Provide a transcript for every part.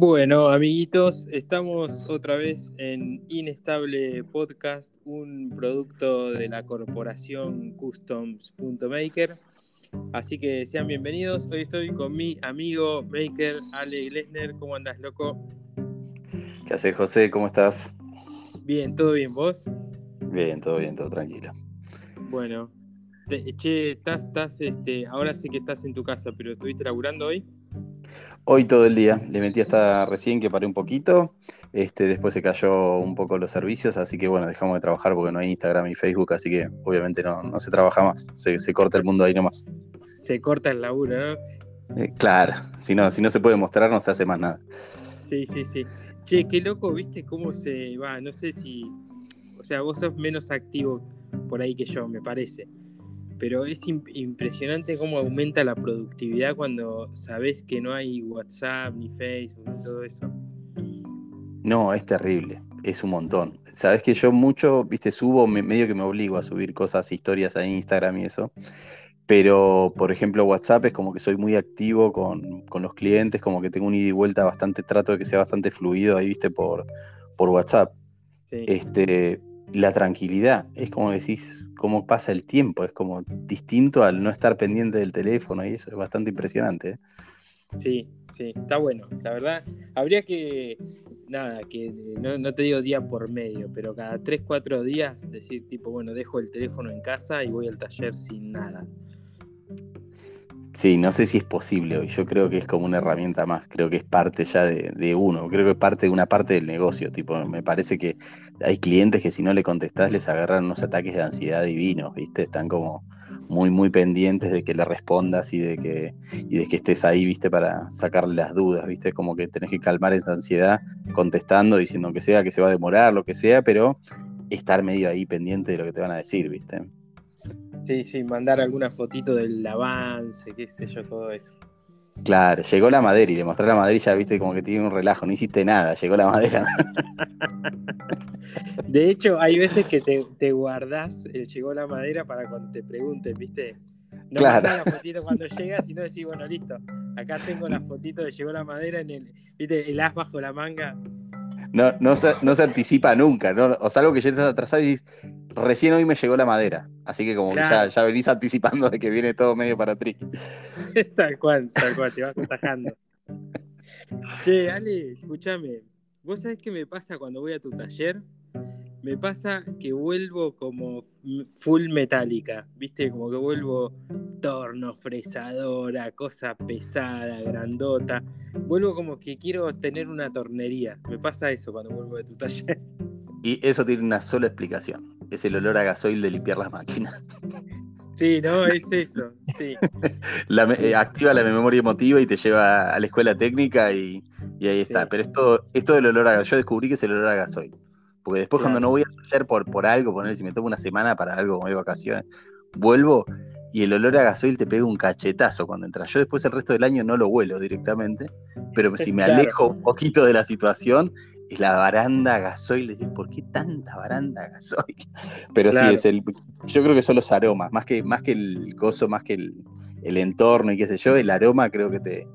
Bueno, amiguitos, estamos otra vez en Inestable Podcast, un producto de la corporación Customs.maker. Así que sean bienvenidos. Hoy estoy con mi amigo Maker Ale Glesner. ¿Cómo andas, loco? ¿Qué haces, José? ¿Cómo estás? Bien, ¿todo bien vos? Bien, todo bien, todo tranquilo. Bueno, che, estás, estás, este, ahora sé que estás en tu casa, pero ¿estuviste laburando hoy? Hoy todo el día, le metí hasta recién que paré un poquito, este, después se cayó un poco los servicios, así que bueno, dejamos de trabajar porque no hay Instagram y Facebook, así que obviamente no, se trabaja más, se, corta el mundo ahí nomás. Se corta el laburo, ¿no? Eh, claro, si no, si no se puede mostrar no se hace más nada. Sí, sí, sí. Che, qué loco, viste cómo se va, no sé si, o sea, vos sos menos activo por ahí que yo, me parece pero es impresionante cómo aumenta la productividad cuando sabes que no hay WhatsApp ni Facebook ni todo eso. No, es terrible, es un montón. Sabes que yo mucho, viste, subo, medio que me obligo a subir cosas, historias a Instagram y eso. Pero, por ejemplo, WhatsApp es como que soy muy activo con, los clientes, como que tengo un ida y vuelta bastante, trato de que sea bastante fluido ahí, viste, por, por WhatsApp. Este, la tranquilidad, es como decís, cómo pasa el tiempo, es como distinto al no estar pendiente del teléfono y eso es bastante impresionante. ¿eh? Sí, sí, está bueno. La verdad, habría que, nada, que no, no, te digo día por medio, pero cada 3, 4 días decir tipo, bueno, dejo el teléfono en casa y voy al taller sin nada. Sí, no sé si es posible hoy. Yo creo que es como una herramienta más. Creo que es parte ya de, uno. Creo que es parte de una parte del negocio. Tipo, me parece que hay clientes que si no le contestás les agarran unos ataques de ansiedad divinos, ¿viste? Están como muy, muy pendientes de que le respondas y de que, y de que estés ahí, ¿viste? Para sacarle las dudas, ¿viste? Como que tenés que calmar esa ansiedad contestando, diciendo que sea, que se va a demorar, lo que sea, pero estar medio ahí pendiente de lo que te van a decir, ¿viste? Sí, sí, mandar alguna fotito del avance, qué sé yo, todo eso. Claro, llegó la madera y le mostré la madera y ya viste como que tiene un relajo, no hiciste nada, llegó la madera. De hecho, hay veces que te, te guardás el llegó la madera para cuando te pregunten, ¿viste? No claro. la fotito cuando llegas, sino decís, bueno, listo, acá tengo la fotito de llegó la madera en el, ¿viste? El as bajo la manga. No, no, se, no se anticipa nunca, ¿no? O sea, algo que ya estás atrasado y dices, recién hoy me llegó la madera. Así que como que ya, ya venís anticipando de que viene todo medio para tri. tal cual, tal cual, te vas atajando. che, Ale, escúchame. ¿Vos sabés qué me pasa cuando voy a tu taller? Me pasa que vuelvo como full metálica, ¿viste? Como que vuelvo torno, fresadora, cosa pesada, grandota. Vuelvo como que quiero tener una tornería. Me pasa eso cuando vuelvo de tu taller. Y eso tiene una sola explicación. Es el olor a gasoil de limpiar las máquinas. Sí, no, es eso, sí. Eh, activa la memoria emotiva y te lleva a la escuela técnica y, ahí está. Pero esto, esto del olor a gasoil, yo descubrí que es el olor a gasoil. Porque después cuando no voy a hacer por, por algo, poner si me tomo una semana para algo como de vacaciones, vuelvo y el olor a gasoil te pega un cachetazo cuando entras. Yo después el resto del año no lo huelo directamente, pero si me alejo un poquito de la situación, es la baranda gasoil, decís, ¿por qué tanta baranda gasoil? Pero sí, es el, yo creo que son los aromas, más que, más que el gozo, más que el, entorno y qué sé yo, el aroma creo que te,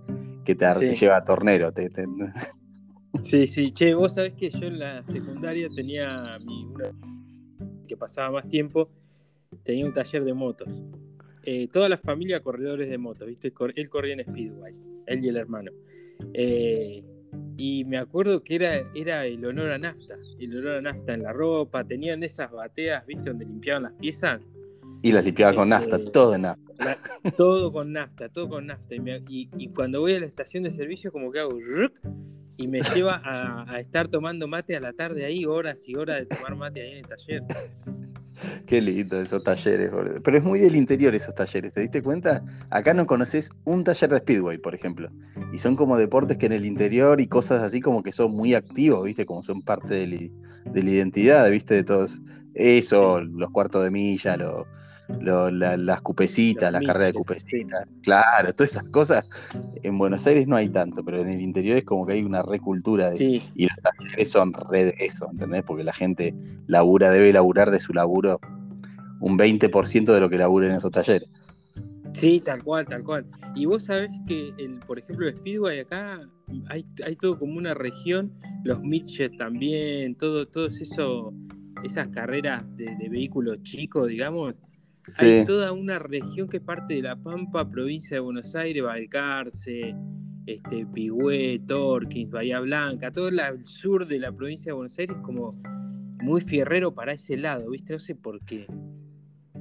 que te, lleva a tornero. Sí, sí, che, vos sabés que yo en la secundaria tenía mi, que pasaba más tiempo, tenía un taller de motos. Eh, toda la familia corredores de motos, ¿viste? Él corría en Speedway, él y el hermano. Eh, y me acuerdo que era, era el olor a nafta, el olor a nafta en la ropa, tenían esas bateas, ¿viste? Donde limpiaban las piezas. Y las limpiaba con nafta, este, todo en nafta. todo con nafta, todo con nafta. Y, y, cuando voy a la estación de servicio, como que hago y me lleva a, estar tomando mate a la tarde ahí, horas y horas de tomar mate ahí en el taller. Qué lindo esos talleres, boludo. Pero es muy del interior esos talleres, ¿te diste cuenta? Acá no conoces un taller de Speedway, por ejemplo. Y son como deportes que en el interior y cosas así como que son muy activos, ¿viste? Como son parte de, la identidad, ¿viste? De todos. Eso, los cuartos de milla, los las cupecitas, la carrera de cupecitas, claro, todas esas cosas. En Buenos Aires no hay tanto, pero en el interior es como que hay una recultura de eso. Y los talleres son re de eso, ¿entendés? Porque la gente labura, debe laburar de su laburo un 20% de lo que labura en esos talleres. Sí, tal cual, tal cual. Y vos sabés que, el, por ejemplo, el Speedway acá hay, hay todo como una región, los midget también, todo, todos eso, esas carreras de, vehículos chicos, digamos. Hay toda una región que es parte de La Pampa, provincia de Buenos Aires, Balcarce, este, Pigüé, Torquins, Bahía Blanca, todo el sur de la provincia de Buenos Aires como muy fierrero para ese lado, ¿viste? No sé por qué.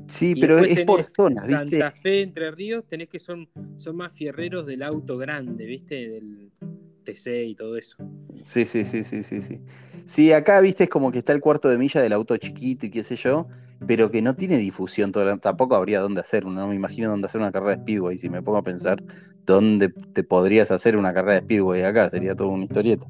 Sí, pero es por zonas, ¿viste? Santa Fe, Entre Ríos, tenés que son, son más fierreros del auto grande, ¿viste? Del TC y todo eso. Sí, sí, sí, sí, sí, sí. Sí, acá, viste, es como que está el cuarto de milla del auto chiquito y qué sé yo, pero que no tiene difusión. tampoco habría dónde hacer, no me imagino dónde hacer una carrera de Speedway. Si me pongo a pensar dónde te podrías hacer una carrera de Speedway acá, sería todo una historieta.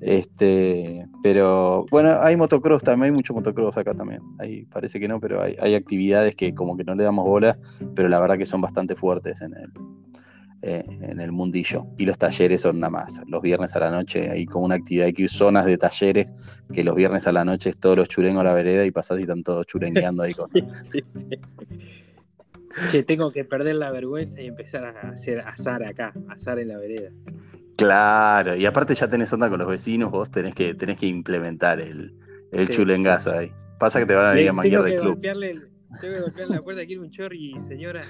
Este, pero bueno, hay motocross también, hay mucho motocross acá también. Ahí parece que no, pero hay, hay actividades que como que no le damos bola, pero la verdad que son bastante fuertes en el, eh, en el mundillo. Y los talleres son nada más. Los viernes a la noche hay como una actividad, hay zonas de talleres que los viernes a la noche es todos los churengos a la vereda y pasás y están todos churengueando ahí con. sí, sí, Que tengo que perder la vergüenza y empezar a hacer azar acá, azar en la vereda. Claro, y aparte ya tenés onda con los vecinos, vos tenés que, tenés que implementar el, el chulengazo ahí. Pasa que te van a venir a manguear del club. Tengo que golpearle la puerta, quiero un chorri, señora.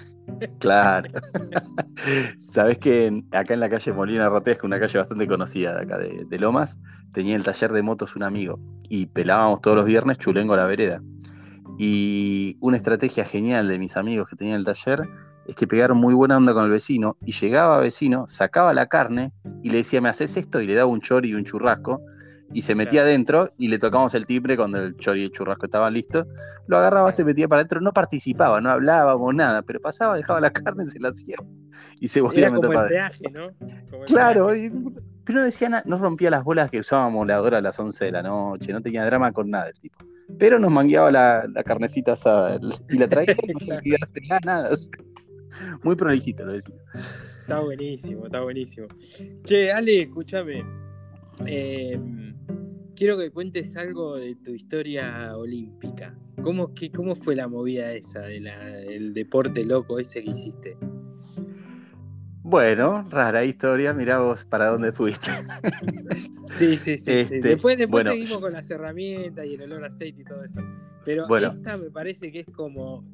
Claro. Sabés que acá en la calle Molina es una calle bastante conocida de acá de, Lomas, tenía el taller de motos un amigo y pelábamos todos los viernes chulengo a la vereda. Y una estrategia genial de mis amigos que tenían el taller es que pegaron muy buena onda con el vecino y llegaba vecino, sacaba la carne y le decía, ¿me haces esto? Y le daba un chori y un churrasco y se metía adentro y le tocamos el timbre cuando el chori y el churrasco estaban listos. Lo agarraba, se metía para adentro, no participaba, no hablábamos nada, pero pasaba, dejaba la carne, se la hacía y se volvía a meter para adentro. ¿no? claro, pero no decía nada, no rompía las bolas que usábamos la hora a las 11 de la noche, no tenía drama con nada el tipo. Pero nos mangueaba la, carnecita asada y la traía y no tenía nada. Muy prolijito lo decía. Está buenísimo, está buenísimo. Che, Ale, escúchame. Eh, quiero que cuentes algo de tu historia olímpica. ¿Cómo, cómo fue la movida esa del deporte loco ese que hiciste? Bueno, rara historia, mirá vos para dónde fuiste. sí, sí, sí. Este, después después seguimos con las herramientas y el olor a aceite y todo eso. Pero esta me parece que es como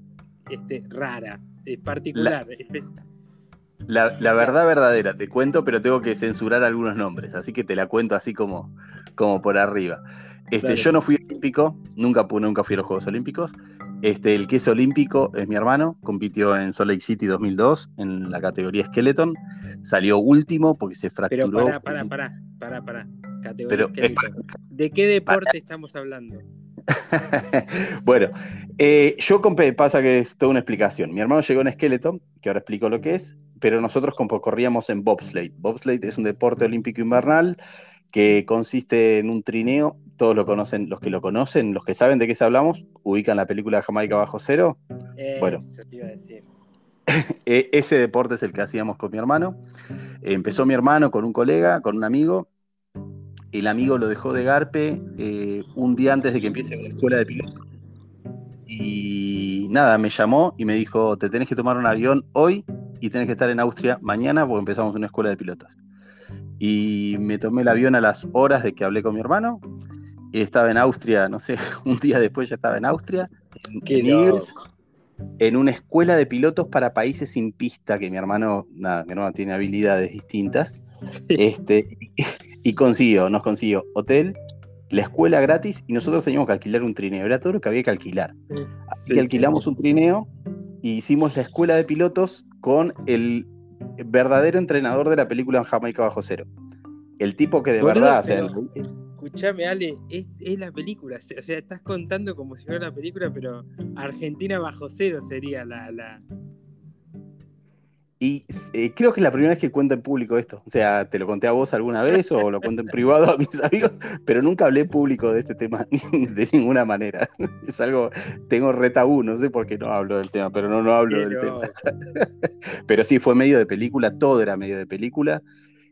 este, rara, es particular. La, la, verdad verdadera, te cuento, pero tengo que censurar algunos nombres, así que te la cuento así como, como por arriba. Este, Yo no fui olímpico, nunca, nunca fui a los Juegos Olímpicos. Este, el que es olímpico es mi hermano, compitió en Salt Lake City 2002 en la categoría Skeleton, salió último porque se fracturó. Pero para, para, para, para, Categoría ¿De qué deporte estamos hablando? bueno, eh, yo compré, pasa que es toda una explicación. Mi hermano llegó en Skeleton, que ahora explico lo que es, pero nosotros corríamos en bobsleigh. Bobsleigh es un deporte olímpico invernal que consiste en un trineo. Todos lo conocen, los que lo conocen, los que saben de qué se hablamos, ubican la película Jamaica bajo cero. bueno, e, ese deporte es el que hacíamos con mi hermano. Empezó mi hermano con un colega, con un amigo. El amigo lo dejó de Garpe eh, un día antes de que empiece la escuela de pilotos. Y nada, me llamó y me dijo, te tenés que tomar un avión hoy y tenés que estar en Austria mañana porque empezamos una escuela de pilotos. Y me tomé el avión a las horas de que hablé con mi hermano. Estaba en Austria, no sé, un día después ya estaba en Austria, en, en una escuela de pilotos para países sin pista, que mi hermano, nada, mi hermano tiene habilidades distintas. Este, y consiguió, nos consiguió hotel, la escuela gratis y nosotros teníamos que alquilar un trineo. Era todo lo que había que alquilar. Así que alquilamos un trineo y hicimos la escuela de pilotos con el verdadero entrenador de la película Jamaica Bajo Cero. El tipo que de verdad. escúchame, Ale, es, la película. O sea, estás contando como si fuera la película, pero Argentina Bajo Cero sería la, y eh, creo que es la primera vez que cuento en público esto. O sea, te lo conté a vos alguna vez o lo cuento en privado a mis amigos, pero nunca hablé público de este tema de ninguna manera. Es algo, tengo retabú, no sé por qué no hablo del tema, pero no, no hablo del tema. pero sí, fue medio de película, todo era medio de película.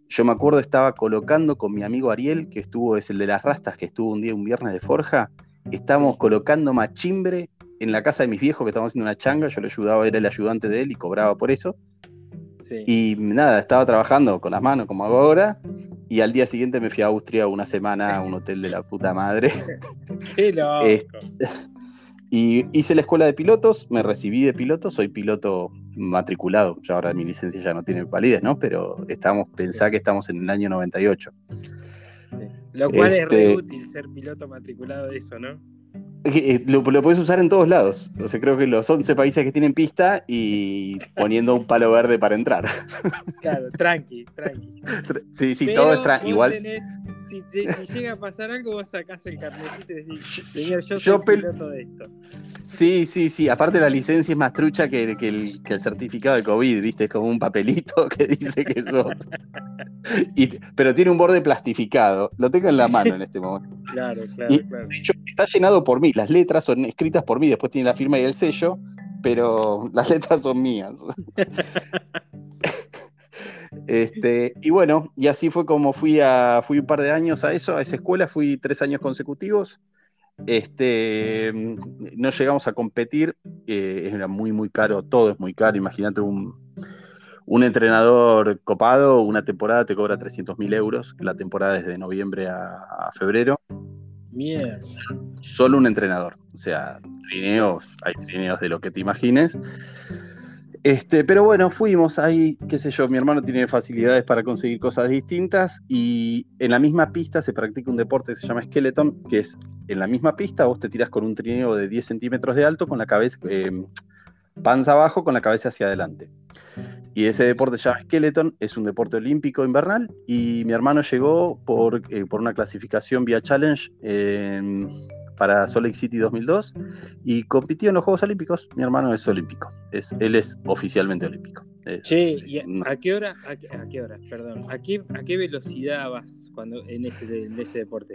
Yo me acuerdo, estaba colocando con mi amigo Ariel, que estuvo, es el de las rastas, que estuvo un día, un viernes de Forja. Estábamos colocando machimbre en la casa de mis viejos, que estábamos haciendo una changa. Yo le ayudaba, era el ayudante de él y cobraba por eso y nada, estaba trabajando con las manos como hago ahora. y al día siguiente me fui a Austria una semana a un hotel de la puta madre. Qué loco. Y hice la escuela de pilotos, me recibí de piloto, soy piloto matriculado, ya ahora mi licencia ya no tiene validez, ¿no? Pero estamos, pensá que estamos en el año 98. Lo cual es re este útil ser piloto matriculado de eso, ¿no? Eh, lo, puedes usar en todos lados. O sea, creo que los 11 países que tienen pista y poniendo un palo verde para entrar. Claro, tranqui, tranqui. Sí, sí, todo es igual. Si, llega a pasar algo, vos sacás el carnetito y decís, señor, yo soy piloto de esto. Sí, sí, sí. Aparte la licencia es más trucha que, el, certificado de COVID, ¿viste? Es como un papelito que dice que sos. pero tiene un borde plastificado. Lo tengo en la mano en este momento. Claro, claro, claro. De hecho, está llenado por mí. Las letras son escritas por mí, después tiene la firma y el sello, pero las letras son mías. Este, y bueno, y así fue como fui a, fui un par de años a eso, a esa escuela, fui tres años consecutivos. Este, no llegamos a competir, eh, era muy, muy caro, todo es muy caro. Imagínate un, entrenador copado, una temporada te cobra 300 mil euros, la temporada es de noviembre a, febrero. Mierda. Solo un entrenador, o sea, trineos, hay trineos de lo que te imagines. Este, pero bueno, fuimos ahí, qué sé yo, mi hermano tiene facilidades para conseguir cosas distintas y en la misma pista se practica un deporte que se llama skeleton, que es en la misma pista vos te tiras con un trineo de 10 centímetros de alto con la cabeza, eh, panza abajo con la cabeza hacia adelante. Y ese deporte se llama skeleton, es un deporte olímpico invernal y mi hermano llegó por, eh, por una clasificación vía challenge para Salt Lake City 2002 y compitió en los Juegos Olímpicos. Mi hermano es olímpico, es, él es oficialmente olímpico. Sí, a, qué hora, a, qué hora, perdón, a qué, a qué velocidad vas cuando en ese, en ese deporte?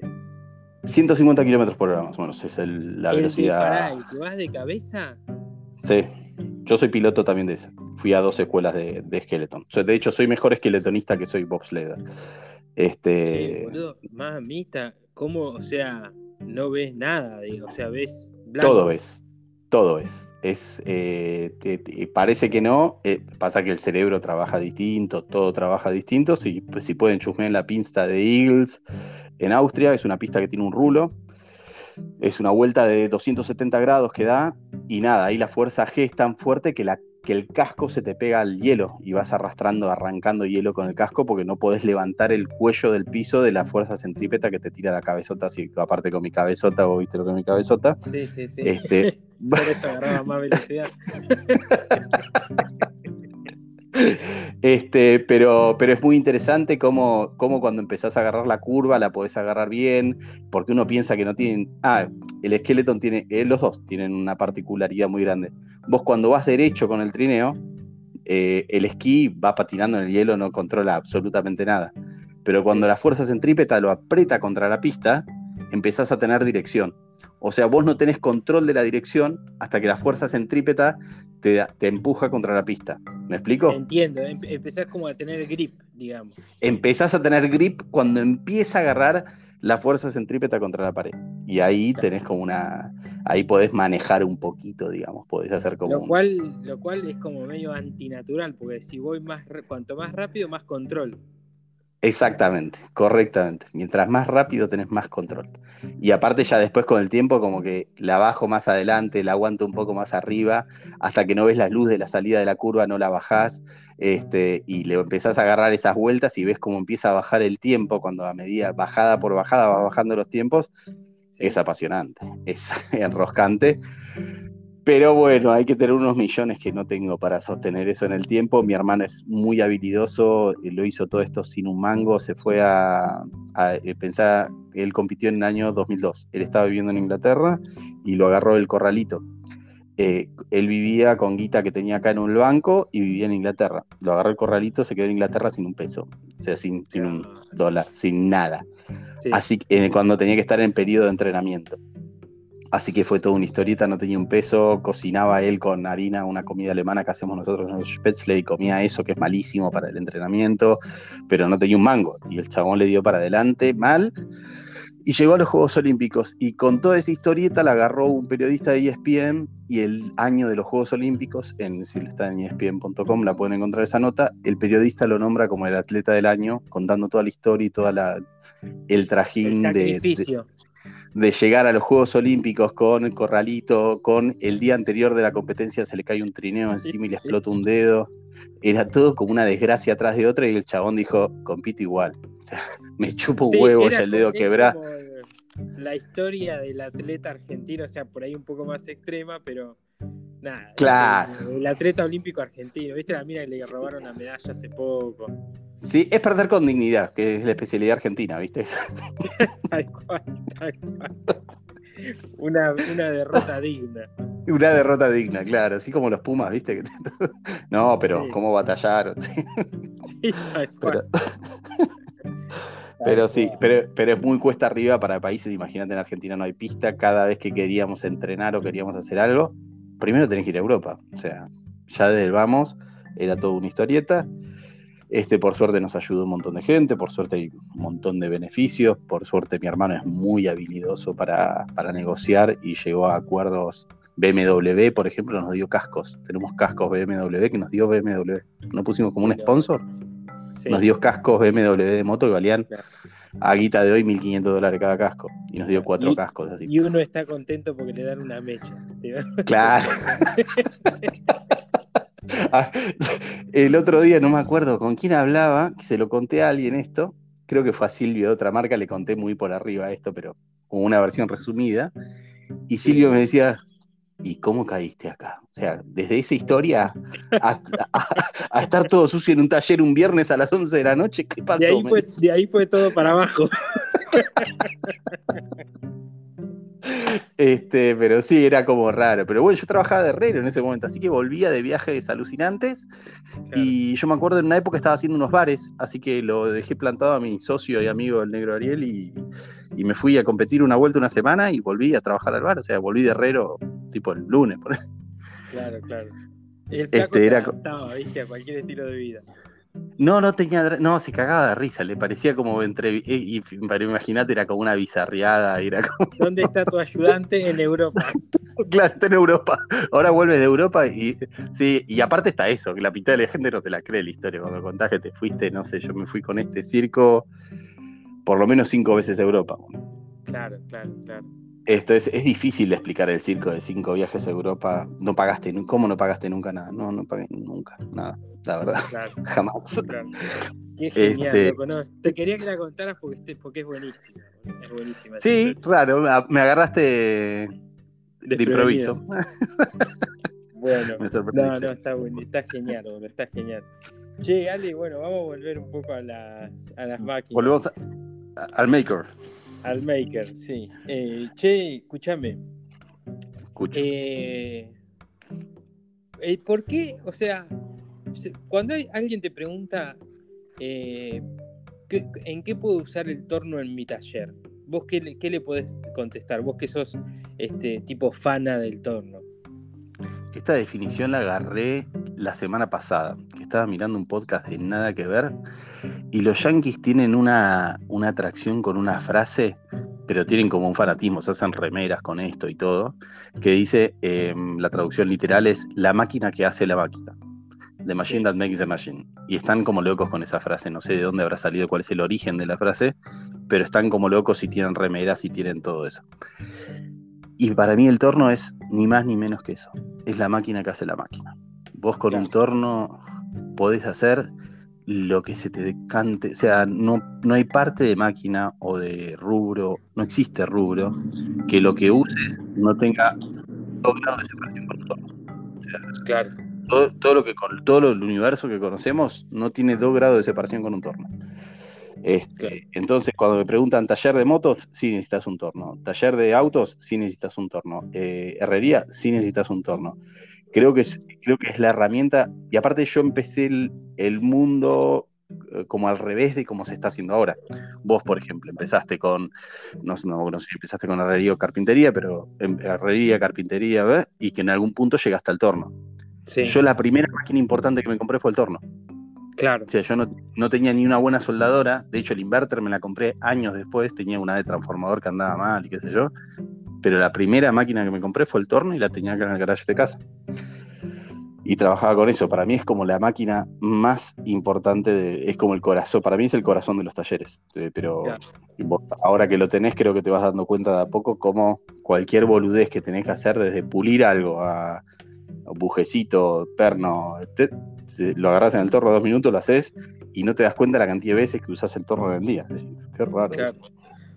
150 kilómetros por hora más o menos es la velocidad. ¿Y te vas de cabeza? Sí, yo soy piloto también de esa. Fui a dos escuelas de, de skeleton. De hecho, soy mejor skeletonista que soy bobsledder. Este... Sí, boludo, mamita, ¿cómo, o sea, no ves nada, o sea, ves blanco. Todo ves, todo es. es eh, parece que no, eh, pasa que el cerebro trabaja distinto, todo trabaja distinto. Si, pues, si pueden chusmear en la pista de Eagles en Austria, es una pista que tiene un rulo. Es una vuelta de 270 grados que da y nada, ahí la fuerza G es tan fuerte que la que el casco se te pega al hielo y vas arrastrando, arrancando hielo con el casco porque no podés levantar el cuello del piso de la fuerza centrípeta que te tira la cabezota, así aparte con mi cabezota, vos viste lo que es mi cabezota. Sí, sí, sí. Este... Por eso agarraba más velocidad. Este, pero, pero es muy interesante cómo, cómo, cuando empezás a agarrar la curva la podés agarrar bien, porque uno piensa que no tienen. Ah, el skeleton tiene. Eh, los dos tienen una particularidad muy grande. Vos cuando vas derecho con el trineo, eh, el esquí va patinando en el hielo, no controla absolutamente nada. Pero cuando la fuerza centrípeta lo aprieta contra la pista, empezás a tener dirección. O sea, vos no tenés control de la dirección hasta que la fuerza centrípeta te, te empuja contra la pista. ¿Me explico? Entiendo, em, empezás como a tener grip, digamos. Empezás a tener grip cuando empieza a agarrar la fuerza centrípeta contra la pared. Y ahí tenés como una. Ahí podés manejar un poquito, digamos. Podés hacer como. Lo cual, lo cual es como medio antinatural, porque si voy más. Cuanto más rápido, más control. Exactamente, correctamente. Mientras más rápido tenés más control. Y aparte ya después con el tiempo como que la bajo más adelante, la aguanto un poco más arriba, hasta que no ves la luz de la salida de la curva, no la bajás, este, y le empezás a agarrar esas vueltas y ves cómo empieza a bajar el tiempo, cuando a medida bajada por bajada va bajando los tiempos, es apasionante, es enroscante. Pero bueno, hay que tener unos millones que no tengo para sostener eso en el tiempo. Mi hermano es muy habilidoso, lo hizo todo esto sin un mango, se fue a, eh, pensar, él compitió en el año 2002. Él estaba viviendo en Inglaterra y lo agarró el corralito. Eh, él vivía con guita que tenía acá en un banco y vivía en Inglaterra. Lo agarró el corralito, se quedó en Inglaterra sin un peso, o sea, sin, un dólar, sin nada. Así que cuando tenía que estar en periodo de entrenamiento. Así que fue toda una historieta, no tenía un peso, cocinaba él con harina una comida alemana que hacemos nosotros en el Spätzle y comía eso que es malísimo para el entrenamiento, pero no tenía un mango. Y el chabón le dio para adelante mal. Y llegó a los Juegos Olímpicos y con toda esa historieta la agarró un periodista de ESPN y el año de los Juegos Olímpicos, en, si está en ESPN.com la pueden encontrar esa nota, el periodista lo nombra como el atleta del año, contando toda la historia y toda la el trajín de, de, llegar a los Juegos Olímpicos con el corralito, con el día anterior de la competencia se le cae un trineo encima y le explota un dedo era todo como una desgracia atrás de otra y el chabón dijo, compito igual. O sea, me chupo un huevo ya el dedo quebrado. La historia del atleta argentino, o sea, por ahí un poco más extrema, pero nada. Claro. El, atleta olímpico argentino, ¿viste la mina que le robaron la medalla hace poco? Sí, es perder con dignidad, que es la especialidad argentina, ¿viste? tal cual, tal cual. Una, una derrota digna. Una derrota digna, claro, así como los Pumas, ¿viste? no, pero cómo batallaron. Sí, pero, pero sí, pero, pero, es muy cuesta arriba para países, imagínate en Argentina no hay pista, cada vez que queríamos entrenar o queríamos hacer algo, primero tenés que ir a Europa, o sea, ya desde el vamos era toda una historieta. Este, por suerte nos ayudó un montón de gente, por suerte hay un montón de beneficios, por suerte mi hermano es muy habilidoso para, para negociar y llegó a acuerdos BMW, por ejemplo, nos dio cascos. Tenemos cascos BMW que nos dio BMW. No pusimos como un sponsor. Nos dio cascos BMW de moto que valían a guita de hoy 1.500 dólares cada casco. Y nos dio cuatro cascos. Así. Y uno está contento porque le dan una mecha. Claro. Ah, el otro día no me acuerdo con quién hablaba, se lo conté a alguien esto. Creo que fue a Silvio de otra marca, le conté muy por arriba esto, pero con una versión resumida. Y Silvio me decía, ¿y cómo caíste acá? O sea, desde esa historia a, estar todo sucio en un taller un viernes a las 11 de la noche, ¿qué pasó? De ahí fue, todo para abajo. Este, pero sí, era como raro. Pero bueno, yo trabajaba de herrero en ese momento, así que volvía de viajes alucinantes. Y yo me acuerdo en una época estaba haciendo unos bares, así que lo dejé plantado a mi socio y amigo, el negro Ariel, y, y me fui a competir una vuelta una semana y volví a trabajar al bar. O sea, volví de herrero tipo el lunes. Por Claro, claro. El este, era... ¿viste? A cualquier estilo de vida. No, no tenía, no, se cagaba de risa, le parecía como entre, y, imagínate, era como una bizarriada, era como... ¿Dónde está tu ayudante? En Europa. claro, está en Europa. Ahora vuelves de Europa y sí, y aparte está eso, que la mitad de la gente no te la cree la historia cuando contás que te fuiste, no sé, yo me fui con este circo por lo menos cinco veces a Europa. Claro, claro, claro. Esto es, es difícil de explicar el circo de cinco viajes a Europa. No pagaste, ¿cómo no pagaste nunca nada? No, no pagué nunca, nada, la verdad. Jamás. Qué genial, este... Te quería que la contaras porque, este, porque es buenísima. Es buenísima. Sí, claro, me agarraste de improviso. Bueno, no, no, está bueno, está genial, está genial. Che, Ale, bueno, vamos a volver un poco a las, a las máquinas. Volvemos al Maker. Al Maker, sí. Eh, che, escúchame. Eh, eh, ¿Por qué? O sea, cuando alguien te pregunta ¿en qué puedo usar el torno en mi taller? ¿Vos qué, qué le podés contestar? Vos que sos este tipo fana del torno. Esta definición la agarré la semana pasada, que estaba mirando un podcast de nada que ver, y los yankees tienen una, una atracción con una frase, pero tienen como un fanatismo, se hacen remeras con esto y todo, que dice, em, la traducción literal es la máquina que hace la máquina. The machine that makes the machine. Y están como locos con esa frase. No sé de dónde habrá salido, cuál es el origen de la frase, pero están como locos y tienen remeras y tienen todo eso. Y para mí el torno es ni más ni menos que eso. Es la máquina que hace la máquina. Vos con un torno podés hacer lo que se te decante. O sea, no, no hay parte de máquina o de rubro, no existe rubro, que lo que uses no tenga dos grados de separación con el torno. claro. Todo, lo que con todo el universo que conocemos no tiene dos grados de separación con un torno. Este, entonces, cuando me preguntan taller de motos, sí necesitas un torno. Taller de autos, sí necesitas un torno. Eh, herrería, sí necesitas un torno. Creo que, es, creo que es la herramienta. Y aparte, yo empecé el, mundo eh, como al revés de cómo se está haciendo ahora. Vos, por ejemplo, empezaste con, no, no, no sé si empezaste con herrería o carpintería, pero herrería, carpintería, y que en algún punto llegaste al torno. Yo la primera máquina importante que me compré fue el torno. Claro. O sea, yo no, tenía ni una buena soldadora. De hecho, el inverter me la compré años después. Tenía una de transformador que andaba mal y qué sé yo. Pero la primera máquina que me compré fue el torno y la tenía acá en el garage de casa. Y trabajaba con eso. Para mí es como la máquina más importante, es como el corazón. Para mí es el corazón de los talleres. Eh, pero ahora que lo tenés, creo que te vas dando cuenta de a poco cómo cualquier boludez que tenés que hacer, desde pulir algo a, bujecito, perno, lo agarras en el torno dos minutos, lo haces y no te das cuenta de la cantidad de veces que usas el torno en el día. qué raro.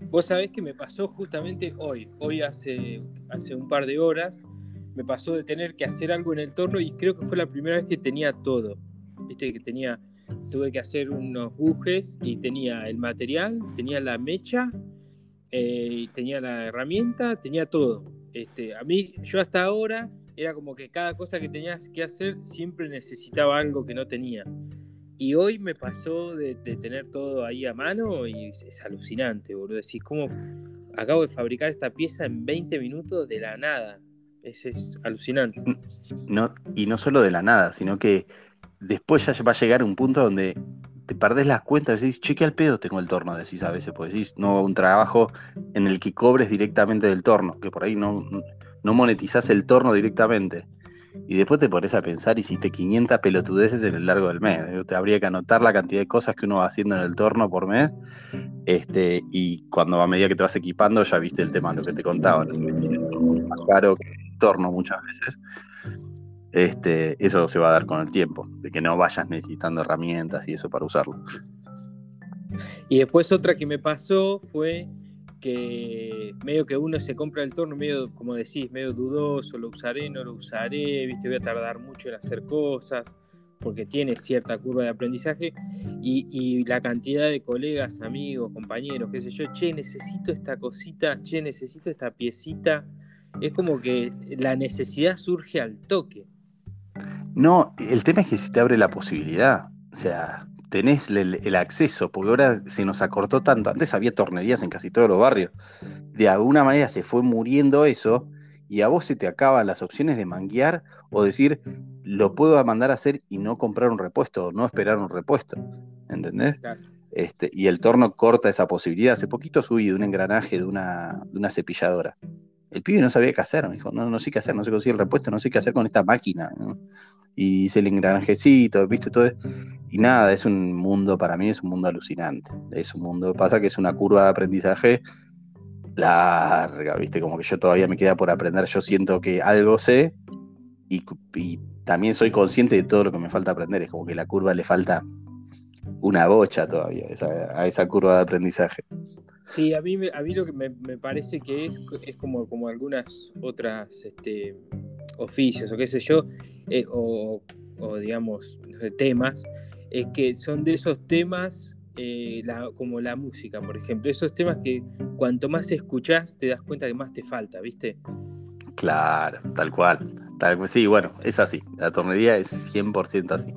Vos sabés que me pasó justamente hoy, hoy hace, hace un par de horas, me pasó de tener que hacer algo en el torno y creo que fue la primera vez que tenía todo. Viste que tenía, tuve que hacer unos bujes y tenía el material, tenía la mecha, eh, tenía la herramienta, tenía todo. Este, a mí, yo hasta ahora era como que cada cosa que tenías que hacer siempre necesitaba algo que no tenía. Y hoy me pasó de, tener todo ahí a mano y es, alucinante, boludo. Decís, ¿cómo acabo de fabricar esta pieza en 20 minutos de la nada? Es, alucinante. No, y no solo de la nada, sino que después ya va a llegar un punto donde te perdés las cuentas, decís, cheque al pedo tengo el torno, decís a veces, pues decís, no un trabajo en el que cobres directamente del torno, que por ahí no, no monetizás el torno directamente. Y después te pones a pensar, hiciste 500 pelotudeces en el largo del mes. Te habría que anotar la cantidad de cosas que uno va haciendo en el torno por mes. Este, y cuando a medida que te vas equipando, ya viste el tema, lo que te contaba, más caro que el torno muchas veces. Este, eso se va a dar con el tiempo, de que no vayas necesitando herramientas y eso para usarlo. Y después otra que me pasó fue que medio que uno se compra el torno, medio, como decís, medio dudoso, lo usaré, no lo usaré, viste, voy a tardar mucho en hacer cosas, porque tiene cierta curva de aprendizaje, y, la cantidad de colegas, amigos, compañeros, qué sé yo, che, necesito esta cosita, che, necesito esta piecita, es como que la necesidad surge al toque. No, el tema es que si te abre la posibilidad, o sea, tenés el, acceso, porque ahora se nos acortó tanto. Antes había tornerías en casi todos los barrios. De alguna manera se fue muriendo eso y a vos se te acaban las opciones de manguear o decir, lo puedo mandar a hacer y no comprar un repuesto, o no esperar un repuesto. ¿Entendés? Este, y el torno corta esa posibilidad. Hace poquito subí de un engranaje de una, de una cepilladora. El pibe no sabía qué hacer, me dijo, no, no sé qué hacer, no sé conseguir el repuesto, no sé qué hacer con esta máquina. Y hice el engranajecito, viste, todo. Y nada, es un mundo, para mí es un mundo alucinante. Es un mundo, pasa que es una curva de aprendizaje larga, viste, como que yo todavía me queda por aprender, yo siento que algo sé y, también soy consciente de todo lo que me falta aprender, es como que la curva le falta una bocha todavía a esa curva de aprendizaje. Sí, a mí, a mí lo que me, parece que es, es como, como algunas otras este, oficios o qué sé yo, eh, o, digamos temas, es que son de esos temas eh, como la música, por ejemplo, esos temas que cuanto más escuchás te das cuenta que más te falta, ¿viste? Claro, tal cual. Tal, sí, bueno, es así. La tornería es 100% así.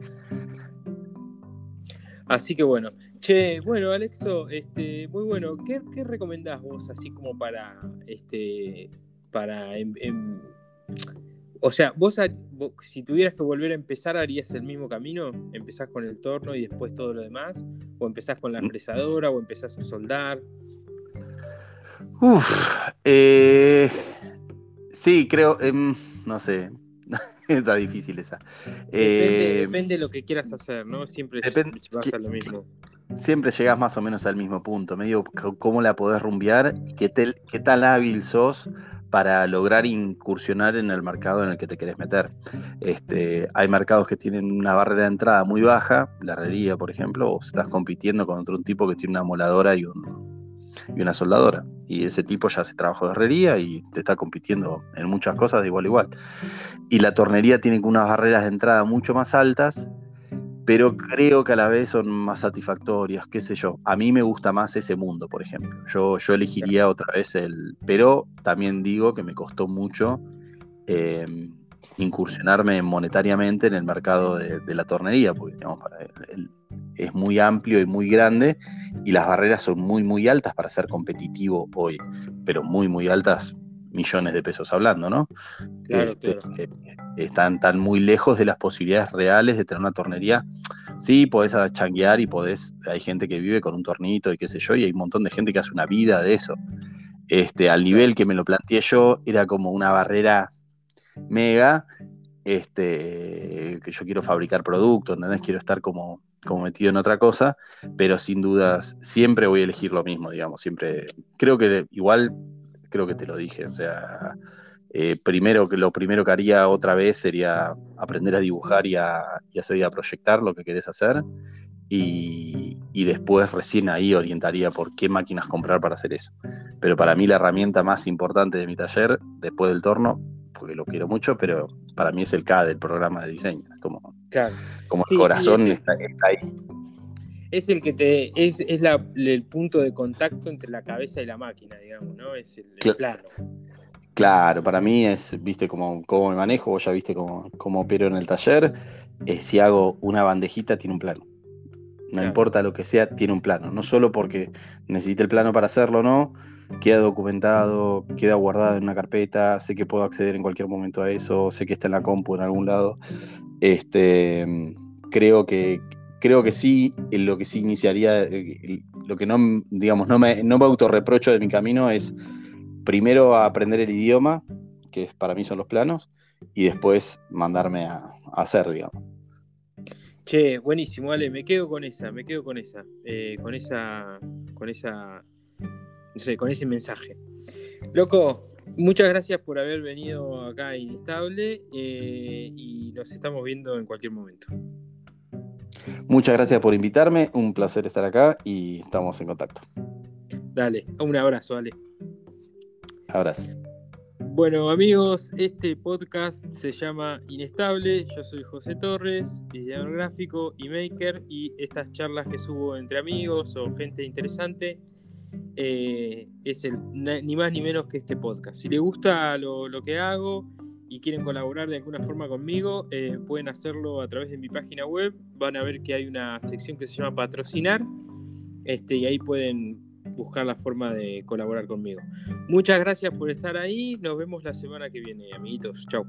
Así que bueno, che, bueno, Alexo, este, muy bueno. ¿Qué, qué recomendás vos así como para, este, para, em, em, o sea, vos, si tuvieras que volver a empezar, ¿harías el mismo camino? ¿Empezás con el torno y después todo lo demás? ¿O empezás con la mm. fresadora o empezás a soldar? Uf, eh, sí, creo, em, no sé, Está difícil esa. Eh, depende, de lo que quieras hacer, ¿no? Siempre vas a lo mismo. Siempre llegas más o menos al mismo punto. Medio cómo la podés rumbear y qué, qué tan hábil sos para lograr incursionar en el mercado en el que te querés meter. Este, hay mercados que tienen una barrera de entrada muy baja, la herrería, por ejemplo, o estás compitiendo con otro tipo que tiene una moladora y un, y una soldadora. Y ese tipo ya hace trabajo de herrería y te está compitiendo en muchas cosas de igual a igual. Y la tornería tiene unas barreras de entrada mucho más altas, pero creo que a la vez son más satisfactorias, qué sé yo. A mí me gusta más ese mundo, por ejemplo. Yo, yo elegiría otra vez el... Pero también digo que me costó mucho. Em, incursionarme monetariamente en el mercado de, la tornería, porque digamos, es muy amplio y muy grande y las barreras son muy, muy altas para ser competitivo hoy, pero muy, muy altas, millones de pesos hablando, ¿no? Este, están tan muy lejos de las posibilidades reales de tener una tornería. Sí, podés changuear y podés, hay gente que vive con un tornito y qué sé yo, y hay un montón de gente que hace una vida de eso. Este, al nivel que me lo planteé yo, era como una barrera mega, este, que yo quiero fabricar productos, ¿entendés? Quiero estar como, como metido en otra cosa, pero sin dudas siempre voy a elegir lo mismo, digamos, siempre, creo que igual, creo que te lo dije, o sea, eh, primero que lo primero que haría otra vez sería aprender a dibujar y a, y a proyectar lo que querés hacer. Y, después recién ahí orientaría por qué máquinas comprar para hacer eso. Pero para mí la herramienta más importante de mi taller, después del torno, porque lo quiero mucho, pero para mí es el K del programa de diseño. Como, como el corazón está, ahí. Es el que te. es, es la, el punto de contacto entre la cabeza y la máquina, digamos, ¿no? Es el plano. Claro, para mí es, viste, cómo, me manejo, vos ya viste cómo, cómo opero en el taller. Eh, si hago una bandejita, tiene un plano. No importa lo que sea, tiene un plano. No solo porque necesite el plano para hacerlo, no. Queda documentado, queda guardado en una carpeta, sé que puedo acceder en cualquier momento a eso, sé que está en la compu en algún lado. Este, creo que, creo que sí, lo que sí iniciaría, lo que no, digamos, no me, no me autorreprocho de mi camino es primero a aprender el idioma, que para mí son los planos, y después mandarme a, hacer, digamos. Che, buenísimo, Ale, me quedo con esa, me quedo con esa, eh, con esa, con esa, no sé, con ese mensaje. Loco, muchas gracias por haber venido acá a Inestable eh, y nos estamos viendo en cualquier momento. Muchas gracias por invitarme, un placer estar acá y estamos en contacto. Dale, un abrazo, Ale. Abrazo. Bueno amigos, este podcast se llama Inestable, yo soy José Torres, diseñador gráfico y maker y estas charlas que subo entre amigos o gente interesante eh, es el, ni más ni menos que este podcast. Si les gusta lo, que hago y quieren colaborar de alguna forma conmigo, eh, pueden hacerlo a través de mi página web, van a ver que hay una sección que se llama patrocinar este, y ahí pueden buscar la forma de colaborar conmigo. Muchas gracias por estar ahí. Nos vemos la semana que viene, amiguitos. Chao.